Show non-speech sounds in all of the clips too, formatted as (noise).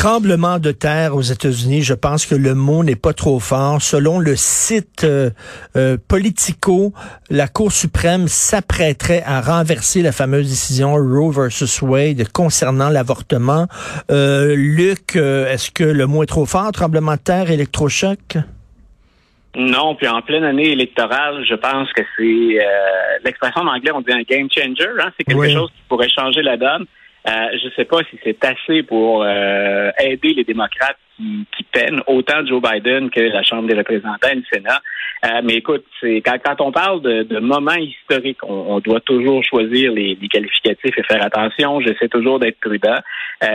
tremblement de terre aux États-Unis, je pense que le mot n'est pas trop fort. Selon le site euh, euh, Politico, la Cour suprême s'apprêterait à renverser la fameuse décision Roe versus Wade concernant l'avortement. Euh, Luc, est-ce que le mot est trop fort, tremblement de terre, électrochoc? Non, puis en pleine année électorale, je pense que c'est l'expression en anglais, on dit un game changer. Hein? C'est quelque chose qui pourrait changer la donne. Euh, je ne sais pas si c'est assez pour euh, aider les démocrates qui, qui, peinent, autant Joe Biden que la Chambre des représentants et le Sénat. Euh, mais écoute, c'est quand, quand, on parle de, de moments historiques, on, doit toujours choisir les, les, qualificatifs et faire attention. J'essaie toujours d'être prudent.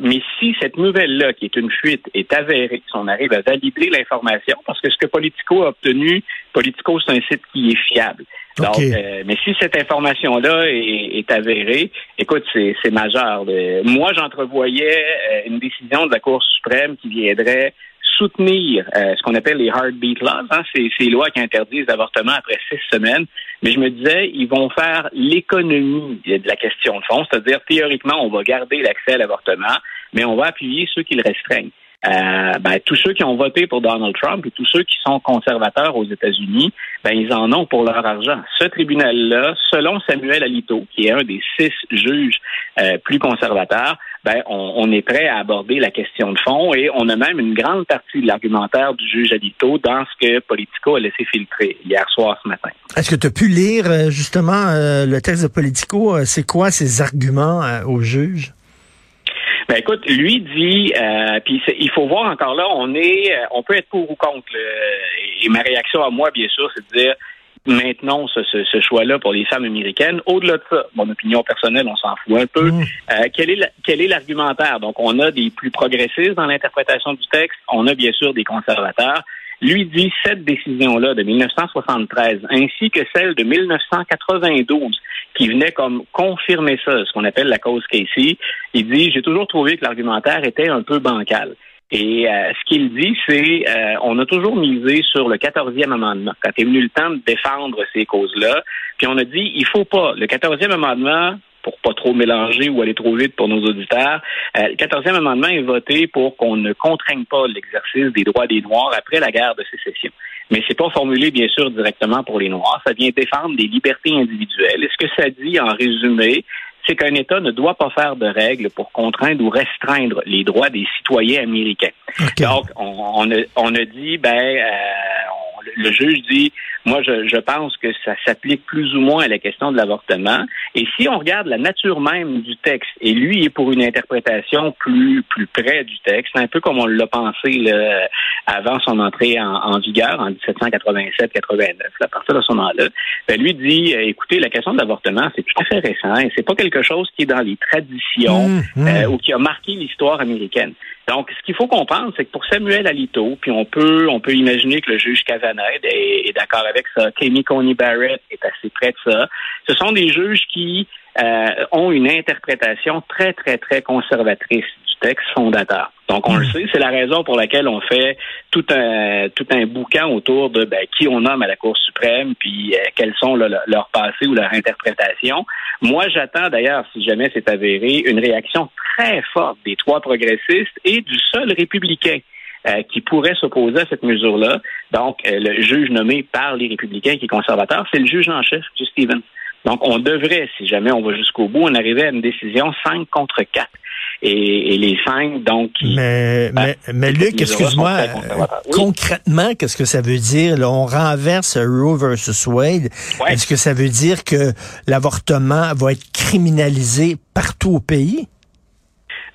mais si cette nouvelle-là, qui est une fuite, est avérée, si on arrive à valider l'information, parce que ce que Politico a obtenu, Politico, c'est un site qui est fiable. Donc, euh, mais si cette information-là est, avérée, écoute, c'est majeur. Moi, j'entrevoyais euh, une décision de la Cour suprême qui viendrait soutenir euh, ce qu'on appelle les heartbeat laws, hein, ces, ces lois qui interdisent l'avortement après six semaines. Mais je me disais, ils vont faire l'économie de la question de fond, c'est-à-dire théoriquement, on va garder l'accès à l'avortement, mais on va appuyer ceux qui le restreignent. Euh, ben, tous ceux qui ont voté pour Donald Trump et tous ceux qui sont conservateurs aux États-Unis, ben, ils en ont pour leur argent. Ce tribunal-là, selon Samuel Alito, qui est un des six juges euh, plus conservateurs, ben, on, on, est prêt à aborder la question de fond et on a même une grande partie de l'argumentaire du juge Alito dans ce que Politico a laissé filtrer hier soir, ce matin. Est-ce que tu as pu lire euh, justement le texte de Politico? C'est quoi ses arguments au juge? Ben écoute, lui dit, euh, puis il faut voir encore là, on est, euh, on peut être pour ou contre. et ma réaction à moi, bien sûr, c'est de dire maintenant ce, ce, choix-là pour les femmes américaines. Au-delà de ça, mon opinion personnelle, on s'en fout un peu. Mmh. Euh, quel est quel est l'argumentaire? Donc, on a des plus progressistes dans l'interprétation du texte, on a bien sûr des conservateurs lui dit cette décision-là de 1973, ainsi que celle de 1992, qui venait comme confirmer ça, ce qu'on appelle la cause Casey, il dit, j'ai toujours trouvé que l'argumentaire était un peu bancal. Et euh, ce qu'il dit, c'est euh, on a toujours misé sur le 14e amendement quand est venu le temps de défendre ces causes-là. Puis on a dit il faut pas. Le 14e amendement, pour pas trop mélanger ou aller trop vite pour nos auditeurs. Euh, le 14e amendement est voté pour qu'on ne contraigne pas l'exercice des droits des Noirs après la guerre de sécession. Mais c'est pas formulé, bien sûr, directement pour les Noirs. Ça vient défendre des libertés individuelles. Et ce que ça dit, en résumé, c'est qu'un État ne doit pas faire de règles pour contraindre ou restreindre les droits des citoyens américains? Donc, on, a, dit, ben, euh, le juge dit, moi, je, pense que ça s'applique plus ou moins à la question de l'avortement. Et si on regarde la nature même du texte, et lui est pour une interprétation plus plus près du texte, un peu comme on l'a pensé avant son entrée en, vigueur en 1787-89, à partir de ce moment-là, ben, lui dit, euh, écoutez, la question de l'avortement, c'est tout à fait récent, et c'est pas quelque chose qui est dans les traditions mmh, mmh. Euh, ou qui a marqué l'histoire américaine. Donc, ce qu'il faut comprendre, c'est que pour Samuel Alito, puis on peut, on peut imaginer que le juge Kavanaugh est, d'accord avec ça, Kami Coney Barrett est assez près de ça. Ce sont des juges qui ont une interprétation très, très, très conservatrice texte fondateur. Donc, on le hmm. sait, c'est la raison pour laquelle on fait tout un tout un bouquin autour de ben, qui on nomme à la Cour suprême, puis euh, quels sont leurs passés ou leur interprétation. Moi, j'attends d'ailleurs, si jamais c'est avéré, une réaction très forte des trois progressistes et du seul républicain. Euh, qui pourrait s'opposer à cette mesure-là. Donc, euh, le juge nommé par les républicains qui est conservateur, c'est le juge en chef, Justice Stevens. Donc, on devrait, si jamais on va jusqu'au bout, en arriver à une décision 5 contre 4 et, les cinq, donc... mais, ben, mais, mais, Luc, excuse-moi, concrètement, qu'est-ce que ça veut dire? on renverse Roe versus Wade. Est-ce que ça veut dire que l'avortement va être criminalisé partout au pays?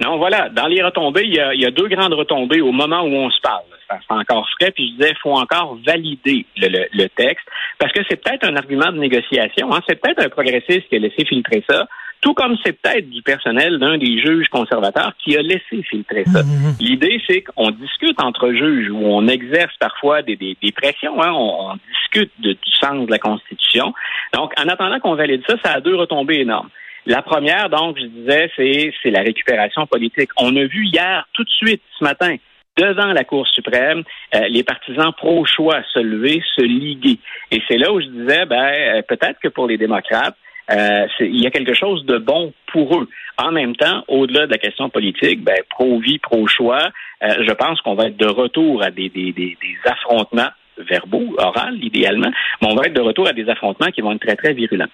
Non, voilà. Dans les retombées, il y, a, deux grandes retombées au moment où on se parle. C'est encore frais, puis je disais, il faut encore valider le, texte, parce que c'est peut-être un argument de négociation. Hein. C'est peut-être un progressiste qui a laissé filtrer ça, tout comme c'est peut-être du personnel d'un des juges conservateurs qui a laissé filtrer ça. Mmh. L'idée, c'est qu'on discute entre juges, où on exerce parfois des, pressions, hein. on, discute du sens de la Constitution. Donc, en attendant qu'on valide ça, ça a deux retombées énormes. La première, donc, je disais, c'est la récupération politique. On a vu hier, tout de suite, ce matin, devant la Cour suprême, euh, les partisans pro-choix se lever, se liguer. Et c'est là où je disais, ben, euh, peut-être que pour les démocrates, euh, il y a quelque chose de bon pour eux. En même temps, au-delà de la question politique, ben, pro-vie, pro-choix, je pense qu'on va être de retour à des, des, des, affrontements verbaux, oraux, idéalement, mais on va être de retour à des affrontements qui vont être très, très virulents.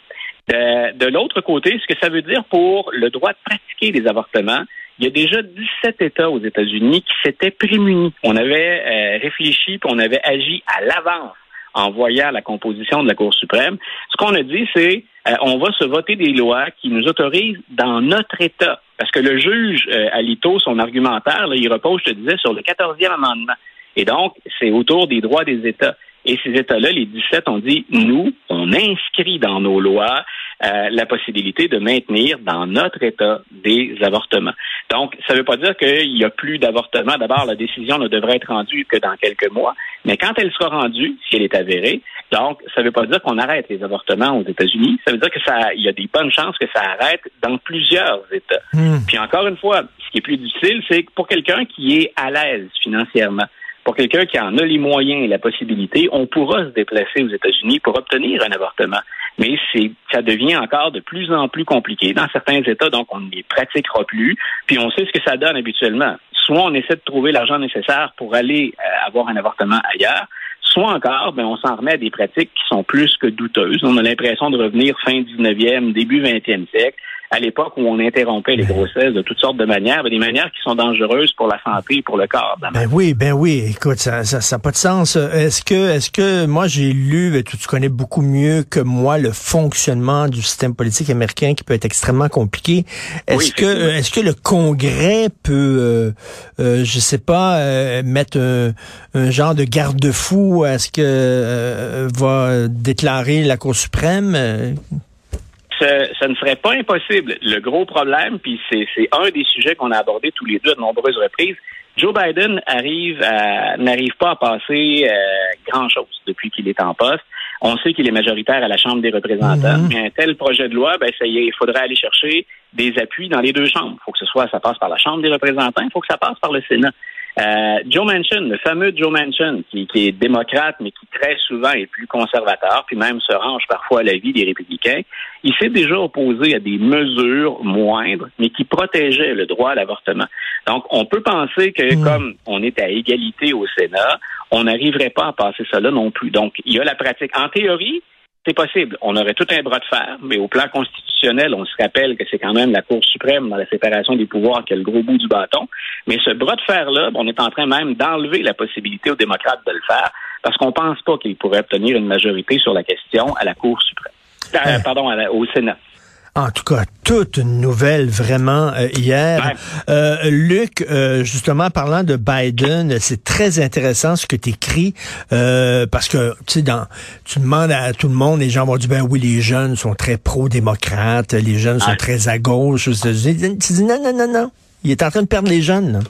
Euh, de, l'autre côté, ce que ça veut dire pour le droit de pratiquer des avortements, il y a déjà 17 États aux États-Unis qui s'étaient prémunis. On avait euh, réfléchi, puis on avait agi à l'avance en voyant la composition de la Cour suprême. Ce qu'on a dit, c'est euh, on va se voter des lois qui nous autorisent dans notre État. Parce que le juge Alito, son argumentaire, il repose, je te disais, sur le 14e amendement. Et donc, c'est autour des droits des États. Et ces États-là, les 17, ont dit, nous, on inscrit dans nos lois euh, la possibilité de maintenir dans notre État des avortements. Donc, ça ne veut pas dire qu'il n'y a plus d'avortements. D'abord, la décision ne devrait être rendue que dans quelques mois, mais quand elle sera rendue, si elle est avérée, donc, ça ne veut pas dire qu'on arrête les avortements aux États-Unis. Ça veut dire que ça, il y a des bonnes chances que ça arrête dans plusieurs États. Hmm. Puis encore une fois, ce qui est plus difficile, c'est que pour quelqu'un qui est à l'aise financièrement, pour quelqu'un qui en a les moyens et la possibilité, on pourra se déplacer aux États-Unis pour obtenir un avortement. Mais ça devient encore de plus en plus compliqué. Dans certains États, donc, on ne les pratiquera plus. Puis on sait ce que ça donne habituellement. Soit on essaie de trouver l'argent nécessaire pour aller euh, avoir un avortement ailleurs, soit encore, ben, on s'en remet à des pratiques qui sont plus que douteuses. On a l'impression de revenir fin 19e, début 20e siècle, à l'époque où on interrompait les grossesses de toutes sortes de manières, des manières qui sont dangereuses pour la santé et pour le corps. Ben oui, ben oui. Écoute, ça ça, ça pas de sens. Est-ce que est-ce que moi j'ai lu, ben, tu, tu connais beaucoup mieux que moi le fonctionnement du système politique américain qui peut être extrêmement compliqué. Est-ce que est-ce que le Congrès peut, euh, euh, je sais pas, euh, mettre un, genre de garde-fou Est-ce que euh, va déclarer la Cour suprême? Ça, ne serait pas impossible. Le gros problème, puis c'est un des sujets qu'on a abordé tous les deux à de nombreuses reprises, Joe Biden arrive n'arrive pas à passer euh, grand-chose depuis qu'il est en poste. On sait qu'il est majoritaire à la Chambre des représentants, mhm. mais un tel projet de loi, ben ça y est, il faudrait aller chercher des appuis dans les deux chambres. Il faut que ce soit, ça passe par la Chambre des représentants, il faut que ça passe par le Sénat. Euh, Joe Manchin, le fameux Joe Manchin, qui, qui, est démocrate, mais qui très souvent est plus conservateur, puis même se range parfois à la vie des républicains, il s'est déjà opposé à des mesures moindres, mais qui protégeaient le droit à l'avortement. Donc, on peut penser que hmm. comme on est à égalité au Sénat, on n'arriverait pas à passer cela non plus. Donc, il y a la pratique. En théorie, c'est possible. On aurait tout un bras de fer, mais au plan constitutionnel, on se rappelle que c'est quand même la Cour suprême dans la séparation des pouvoirs qui a le gros bout du bâton. Mais ce bras de fer-là, on est en train même d'enlever la possibilité aux démocrates de le faire parce qu'on ne pense pas qu'ils pourraient obtenir une majorité sur la question à la Cour suprême. Euh, pardon, au Sénat. En tout cas, toute une nouvelle vraiment euh, hier. Euh, Luc, euh, justement, parlant de Biden, c'est très intéressant ce que tu écris parce que tu dans tu demandes à tout le monde, les gens vont dire ben oui, les jeunes sont très pro-démocrates, les jeunes sont très à gauche. Tu dis non, non, non, non. Il est en train de perdre les jeunes.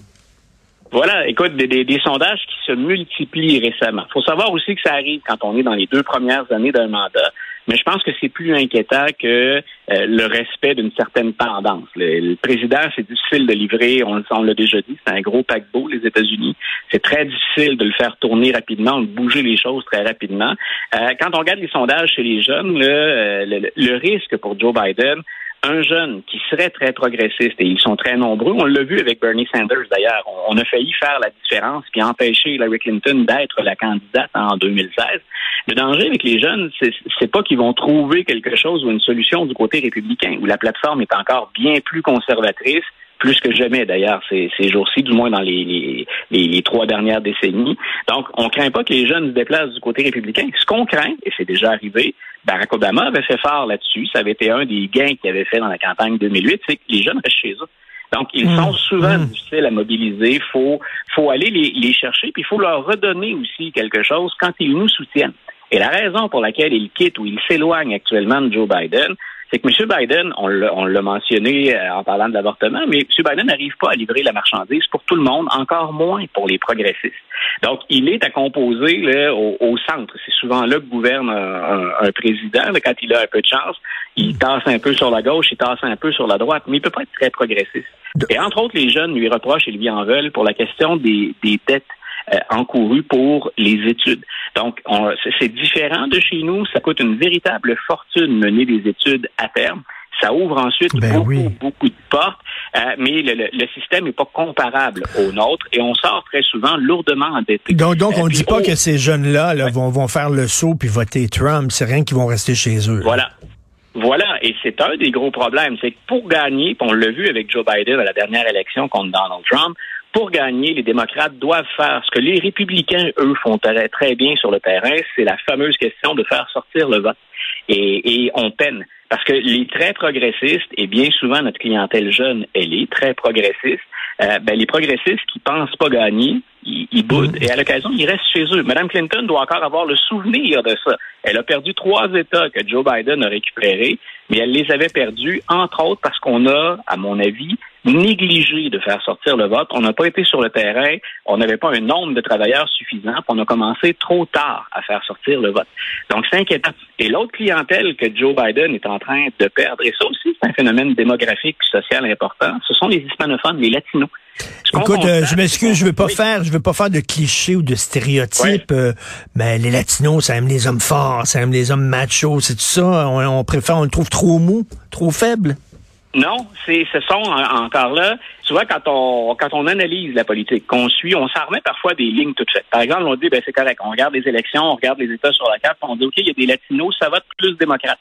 Voilà, écoute, des, des, sondages qui se multiplient récemment. Il faut savoir aussi que ça arrive quand on est dans les deux premières années d'un mandat. Mais je pense que c'est plus inquiétant que euh, le respect d'une certaine tendance. Le, président, c'est difficile de livrer, on, on l'a déjà dit, c'est un gros paquebot, les États-Unis. C'est très difficile de le faire tourner rapidement, de bouger les choses très rapidement. Euh, quand on regarde les sondages chez les jeunes, euh, le, le risque pour Joe Biden, un jeune qui serait très progressiste, et ils sont très nombreux, on l'a vu avec Bernie Sanders d'ailleurs, on, a failli faire la différence puis empêcher Hillary Clinton d'être la candidate en 2016. Le danger avec les jeunes, c'est pas qu'ils vont trouver quelque chose ou une solution du côté républicain, où la plateforme est encore bien plus conservatrice, plus que jamais d'ailleurs ces, jours-ci, du moins dans les, les, trois dernières décennies. Donc, on craint pas que les jeunes se déplacent du côté républicain. Ce qu'on craint, et c'est déjà arrivé, Barack Obama avait fait fort là-dessus. Ça avait été un des gains qu'il avait fait dans la campagne 2008, c'est que les jeunes restent chez eux. Donc, ils Mmh. sont souvent Mmh. difficiles à mobiliser. Il faut, faut aller les, les chercher, puis il faut leur redonner aussi quelque chose quand ils nous soutiennent. Et la raison pour laquelle ils quittent ou ils s'éloignent actuellement de Joe Biden, c'est que M. Biden, on l'a on l'a mentionné euh, en parlant de l'avortement, mais M. Biden n'arrive pas à livrer la marchandise pour tout le monde, encore moins pour les progressistes. Donc, il est à composer là, au, au centre. C'est souvent là que gouverne un, un- un président. là, quand il a un peu de chance, il tasse un peu sur la gauche, il tasse un peu sur la droite, mais il peut pas être très progressiste. Et entre autres, les jeunes lui reprochent et lui en veulent pour la question des, des dettes euh, encourues pour les études. Donc, on- c'est- différent de chez nous. Ça coûte une véritable fortune mener des études à terme. Ça ouvre ensuite Ben beaucoup, oui. beaucoup de portes, euh, mais le, le- le système n'est pas comparable au nôtre et on sort très souvent lourdement endetté. Donc, donc Euh, on ne dit pas que ces jeunes-là là, vont, vont faire le saut puis voter Trump. C'est rien qu'ils vont rester chez eux. Voilà. Voilà, et c'est un des gros problèmes, c'est que pour gagner, puis on l'a vu avec Joe Biden à la dernière élection contre Donald Trump, pour gagner, les démocrates doivent faire ce que les républicains, eux, font très, très bien sur le terrain, c'est la fameuse question de faire sortir le vote. Et, et on peine. Parce que les très progressistes, et bien souvent notre clientèle jeune, elle est très progressiste, euh, ben, les progressistes qui pensent pas gagner, ils, ils boudent. Et à l'occasion, ils restent chez eux. Mme Clinton doit encore avoir le souvenir de ça. Elle a perdu trois États que Joe Biden a récupérés, mais elle les avait perdus, entre autres, parce qu'on a, à mon avis, négligé de faire sortir le vote. On n'a pas été sur le terrain, on n'avait pas un nombre de travailleurs suffisant, puis on a commencé trop tard à faire sortir le vote. Donc, c'est inquiétant. Et l'autre clientèle que Joe Biden est en train de perdre, et ça aussi, c'est un phénomène démographique social important, ce sont les hispanophones, les latinos. Ce Écoute, euh, je m'excuse, je veux pas Oui. faire, je veux pas faire de clichés ou de stéréotypes. euh, mais les latinos, ça aime les hommes forts, ça aime les hommes machos, c'est tout ça. On, on préfère, on le trouve trop mou, trop faible. Non, c'est ce sont en- encore là. Tu vois, quand on quand on analyse la politique, qu'on suit, on s'en remet parfois des lignes toutes faites. Par exemple, on dit ben c'est correct, on regarde les élections, on regarde les États sur la carte, on dit OK, il y a des latinos, ça vote plus démocrate.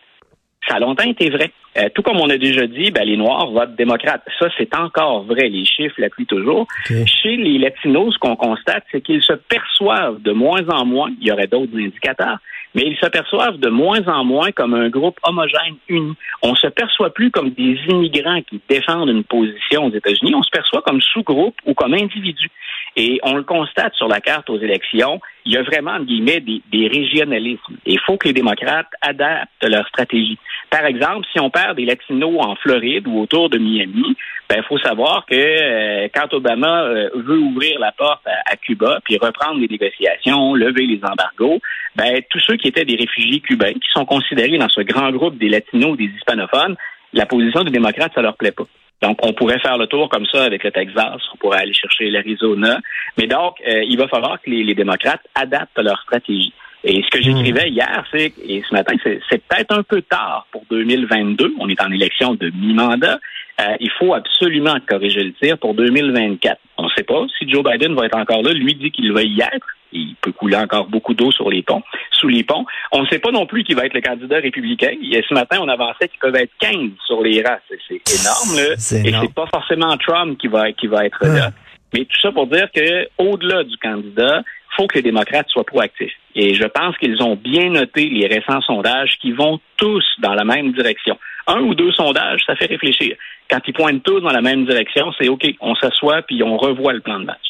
Ça a longtemps été vrai. Euh, tout comme on a déjà dit, ben, les Noirs votent démocrate. Ça, c'est encore vrai. Les chiffres l'appuient toujours. Chez les Latinos, ce qu'on constate, c'est qu'ils se perçoivent de moins en moins, il y aurait d'autres indicateurs, mais ils se perçoivent de moins en moins comme un groupe homogène uni. On se perçoit plus comme des immigrants qui défendent une position aux États-Unis, on se perçoit comme sous-groupe ou comme individu. Et on le constate sur la carte aux élections, il y a vraiment, en guillemets, des, régionalismes. Il faut que les démocrates adaptent leur stratégie. Par exemple, si on perd des latinos en Floride ou autour de Miami, ben il faut savoir que euh, quand Obama euh, veut ouvrir la porte à, Cuba puis reprendre les négociations, lever les embargos, ben tous ceux qui étaient des réfugiés cubains qui sont considérés dans ce grand groupe des latinos des hispanophones, la position des démocrates ça leur plaît pas. Donc, on pourrait faire le tour comme ça avec le Texas, on pourrait aller chercher l'Arizona. Mais donc, euh, il va falloir que les, les démocrates adaptent leur stratégie. Et ce que j'écrivais hier, c'est, et ce matin, c'est, c'est peut-être un peu tard pour 2022. On est en élection de mi-mandat. Euh, il faut absolument corriger le tir pour 2024. On ne sait pas si Joe Biden va être encore là. Lui dit qu'il va y être. Il peut couler encore beaucoup d'eau sur les ponts, sous les ponts. On ne sait pas non plus qui va être le candidat républicain. Et ce matin, on avançait qu'ils peuvent être 15 sur les rangs. C'est, énorme, là. C'est Et énorme. c'est pas forcément Trump qui va, qui va être là. Mais tout ça pour dire que, au-delà du candidat, faut que les démocrates soient proactifs. Et je pense qu'ils ont bien noté les récents sondages qui vont tous dans la même direction. Un ou deux sondages, ça fait réfléchir. Quand ils pointent tous dans la même direction, c'est OK, on s'assoit puis on revoit le plan de match.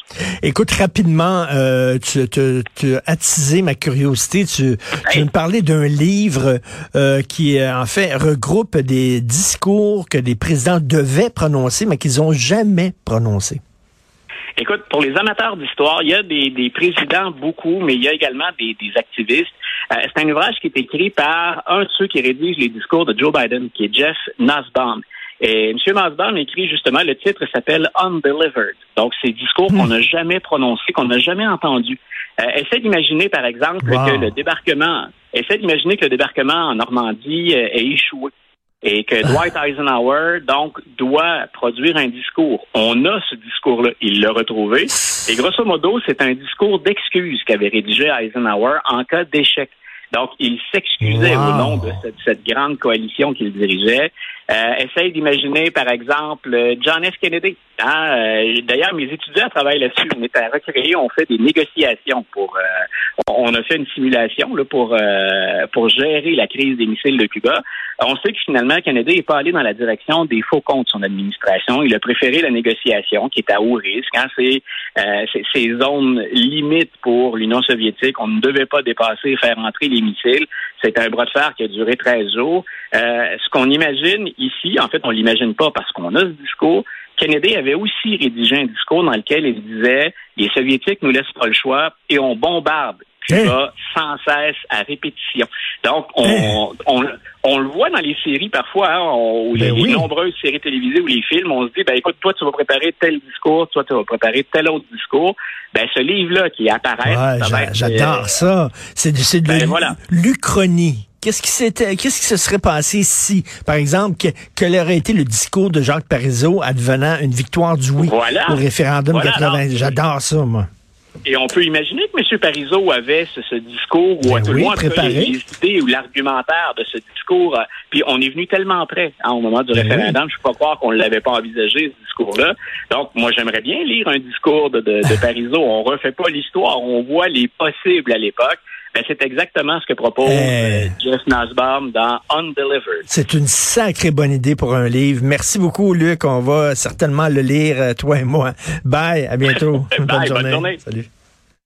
Écoute, rapidement, euh, tu, tu- tu as attisé ma curiosité. Tu, tu Hey. me parlais d'un livre euh, qui, euh, en fait, regroupe des discours que les présidents devaient prononcer, mais qu'ils ont jamais prononcés. Écoute, pour les amateurs d'histoire, il y a des, des présidents beaucoup, mais il y a également des, des activistes. Euh, c'est un ouvrage qui est écrit par un de ceux qui rédigent les discours de Joe Biden, qui est Jeff Nussbaum. Et M. Nussbaum écrit justement, le titre s'appelle Undelivered. Donc, ces discours qu'on n'a jamais prononcés, qu'on n'a jamais entendus. Euh, essaie d'imaginer, par exemple, Wow. que le débarquement, essaie d'imaginer que le débarquement en Normandie euh, ait échoué et que (laughs) Dwight Eisenhower, donc, doit produire un discours. On a ce discours-là. Il l'a retrouvé. Et grosso modo, c'est un discours d'excuse qu'avait rédigé Eisenhower en cas d'échec. Donc, il s'excusait Wow. au nom de cette, cette grande coalition qu'il dirigeait. Euh, essaye d'imaginer, par exemple, John F. Kennedy. Hein? Euh, d'ailleurs, mes étudiants travaillent là-dessus. On est à recréer, on fait des négociations pour. Euh, on a fait une simulation là, pour pour gérer la crise des missiles de Cuba. On sait que finalement, Kennedy n'est pas allé dans la direction des faux comptes de son administration. Il a préféré la négociation, qui est à haut risque. Hein? C'est ces zones limites pour l'Union soviétique. On ne devait pas dépasser faire entrer les missiles. C'est un bras de fer qui a duré 13 jours. ce qu'on imagine ici, en fait, on l'imagine pas parce qu'on a ce discours. Kennedy avait aussi rédigé un discours dans lequel il disait les Soviétiques nous laissent pas le choix et on bombarde Cuba sans cesse à répétition. Donc, on, on, le voit dans les séries parfois, hein, on, ben les, nombreuses séries télévisées ou les films, on se dit, ben écoute, toi, tu vas préparer tel discours, toi, tu vas préparer tel autre discours. Ben, ce livre-là qui apparaît... J'adore ça. C'est de, ben, l'Uchronie. Qu'est-ce qui s'était, qu'est-ce qui se serait passé si, par exemple, que, quel aurait été le discours de Jacques Parizeau advenant une victoire du oui au référendum 80? J'adore ça, moi. Et on peut imaginer que M. Parizeau avait ce, discours, ou à ben tout le moins les idées ou l'argumentaire de ce discours. Euh, puis on est venu tellement près hein, au moment du ben référendum, je ne peux pas croire qu'on ne l'avait pas envisagé, ce discours-là. Donc, moi, j'aimerais bien lire un discours de, de, de Parizeau. On refait pas l'histoire, on voit les possibles à l'époque. Ben, c'est exactement ce que propose euh, Jeff Nasbaum dans Undelivered. C'est une sacrée bonne idée pour un livre. Merci beaucoup, Luc. On va certainement le lire, euh, toi et moi. Bye, à bientôt. (laughs) bonne, journée. Salut.